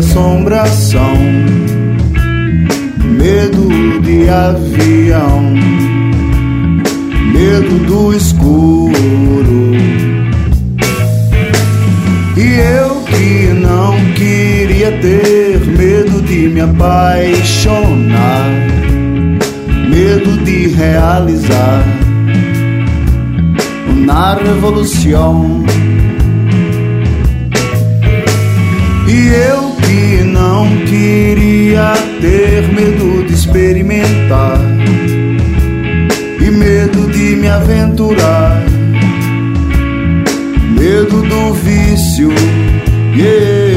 assombração, medo de avião, medo do escuro. E eu que não queria ter medo de me apaixonar, medo de realizar na revolução. E eu que não queria ter medo de experimentar e medo de me aventurar, medo do vício. Yeah.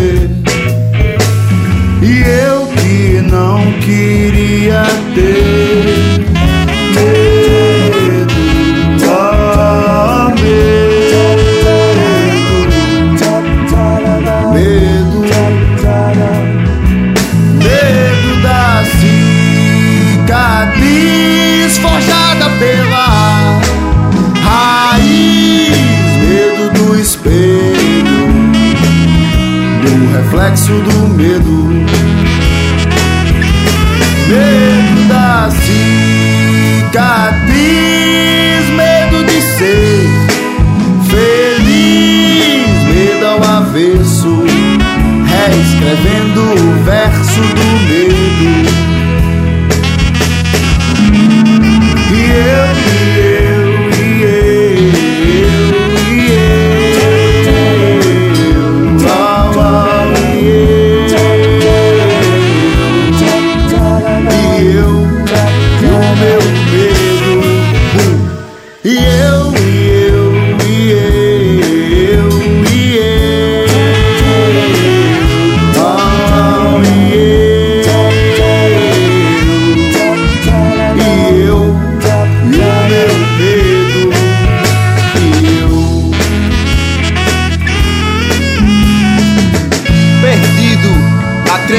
Cicatriz forjada pela raiz, medo do espelho, do reflexo do medo. Medo da cicatriz, medo de ser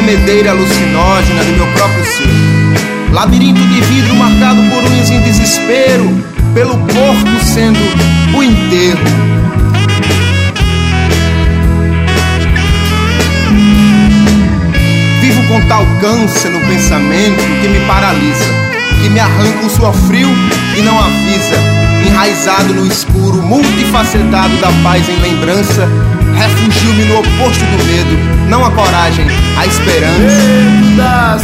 tremedeira alucinógena do meu próprio ser. Labirinto de vidro marcado por unhas em desespero, pelo corpo sendo o enterro. Vivo com tal câncer no pensamento que me paralisa, que me arranca um suor frio e não avisa. Enraizado no escuro, multifacetado da paz em lembrança, refugio-me no oposto do medo, não a coragem, a esperança. Da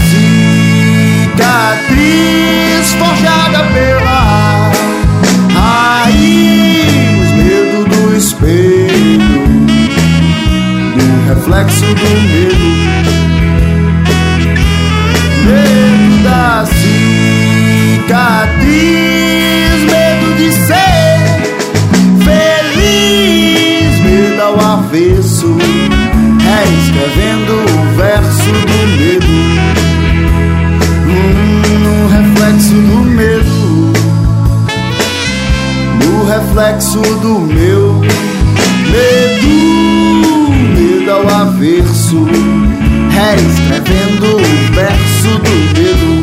cicatriz forjada pela raiz, medo do espelho, do reflexo do medo, medo cicatriz, reescrevendo o verso do medo, Hum, no reflexo do medo, no reflexo do meu medo, medo ao avesso, reescrevendo o verso do medo.